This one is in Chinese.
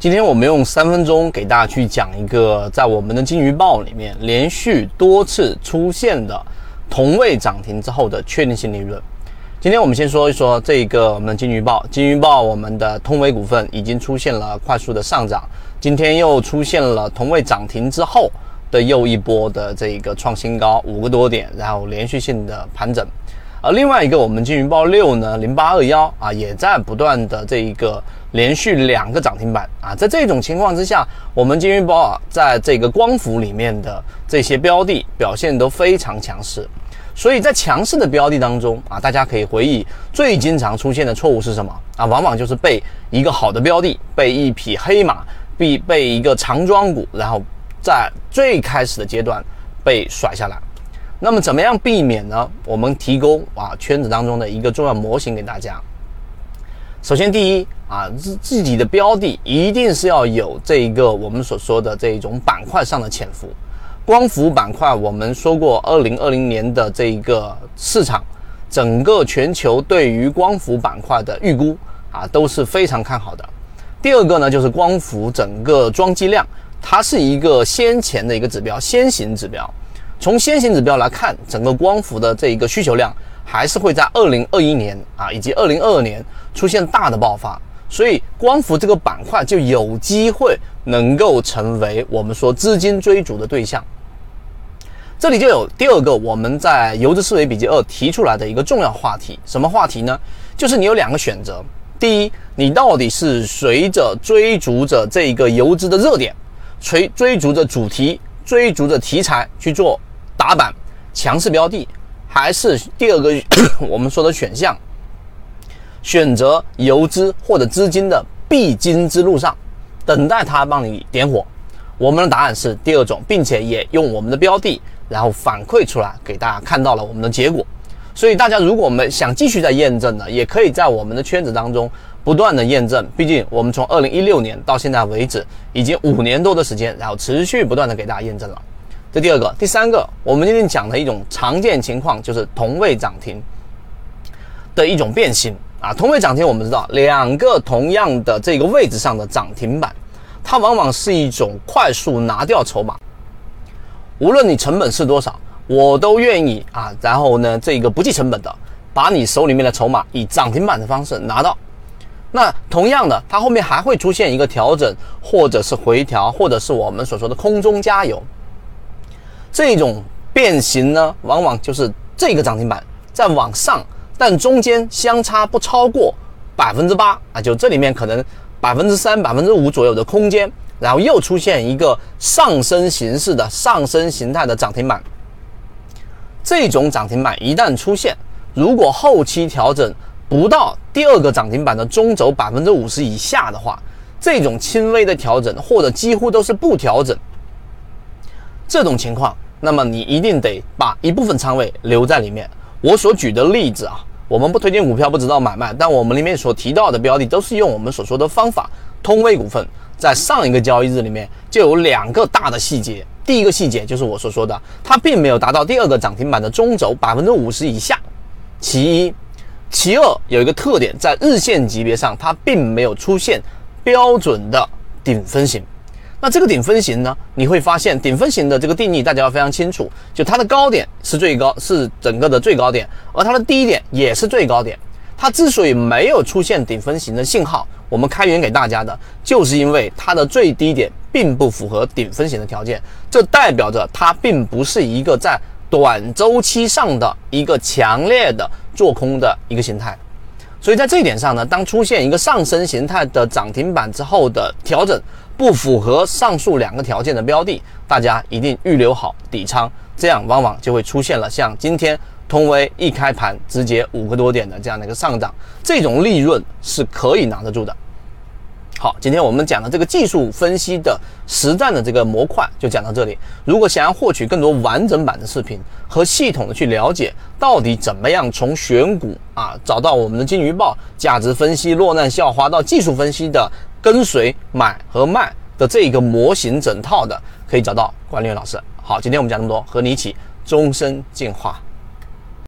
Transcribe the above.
今天我们用三分钟给大家去讲一个在我们的金鱼报里面连续多次出现的同位涨停之后的确定性利润。今天我们先说一说这个我们的金鱼报，金鱼报我们的通威股份已经出现了快速的上涨，今天又出现了同位涨停之后的又一波的这一个创新高五个多点，然后连续性的盘整。而另外一个我们金云豹六呢，零八二幺啊，也在不断的这一个连续两个涨停板啊，在这种情况之下，我们金云豹啊，在这个光伏里面的这些标的表现都非常强势，所以在强势的标的当中啊，大家可以回忆最经常出现的错误是什么啊？往往就是被一个好的标的，被一匹黑马，被被一个长庄股，然后在最开始的阶段被甩下来。那么怎么样避免呢？我们提供啊圈子当中的一个重要模型给大家。首先，第一啊自自己的标的一定是要有这一个我们所说的这一种板块上的潜伏。光伏板块，我们说过，二零二零年的这一个市场，整个全球对于光伏板块的预估啊都是非常看好的。第二个呢，就是光伏整个装机量，它是一个先前的一个指标，先行指标。从先行指标来看，整个光伏的这一个需求量还是会在二零二一年啊以及二零二二年出现大的爆发，所以光伏这个板块就有机会能够成为我们说资金追逐的对象。这里就有第二个我们在游资思维笔记二提出来的一个重要话题，什么话题呢？就是你有两个选择，第一，你到底是随着追逐着这一个游资的热点，追追逐着主题，追逐着题材去做。打板强势标的，还是第二个 我们说的选项，选择游资或者资金的必经之路上，等待它帮你点火。我们的答案是第二种，并且也用我们的标的，然后反馈出来给大家看到了我们的结果。所以大家如果我们想继续在验证呢，也可以在我们的圈子当中不断的验证。毕竟我们从二零一六年到现在为止，已经五年多的时间，然后持续不断的给大家验证了。这第二个，第三个，我们今天讲的一种常见情况就是同位涨停的一种变形啊。同位涨停，我们知道两个同样的这个位置上的涨停板，它往往是一种快速拿掉筹码。无论你成本是多少，我都愿意啊。然后呢，这个不计成本的把你手里面的筹码以涨停板的方式拿到。那同样的，它后面还会出现一个调整，或者是回调，或者是我们所说的空中加油。这种变形呢，往往就是这个涨停板在往上，但中间相差不超过百分之八啊，就这里面可能百分之三、百分之五左右的空间，然后又出现一个上升形式的上升形态的涨停板。这种涨停板一旦出现，如果后期调整不到第二个涨停板的中轴百分之五十以下的话，这种轻微的调整或者几乎都是不调整，这种情况。那么你一定得把一部分仓位留在里面。我所举的例子啊，我们不推荐股票，不知道买卖，但我们里面所提到的标的都是用我们所说的方法。通威股份在上一个交易日里面就有两个大的细节，第一个细节就是我所说的，它并没有达到第二个涨停板的中轴百分之五十以下。其一，其二有一个特点，在日线级别上它并没有出现标准的顶分型。那这个顶分型呢？你会发现顶分型的这个定义大家要非常清楚，就它的高点是最高，是整个的最高点，而它的低点也是最高点。它之所以没有出现顶分型的信号，我们开源给大家的，就是因为它的最低点并不符合顶分型的条件，这代表着它并不是一个在短周期上的一个强烈的做空的一个形态。所以在这一点上呢，当出现一个上升形态的涨停板之后的调整。不符合上述两个条件的标的，大家一定预留好底仓，这样往往就会出现了像今天通威一开盘直接五个多点的这样的一个上涨，这种利润是可以拿得住的。好，今天我们讲的这个技术分析的实战的这个模块就讲到这里。如果想要获取更多完整版的视频和系统的去了解到底怎么样从选股啊找到我们的金鱼报价值分析落难校花到技术分析的。跟随买和卖的这一个模型整套的，可以找到管理员老师。好，今天我们讲这么多，和你一起终身进化。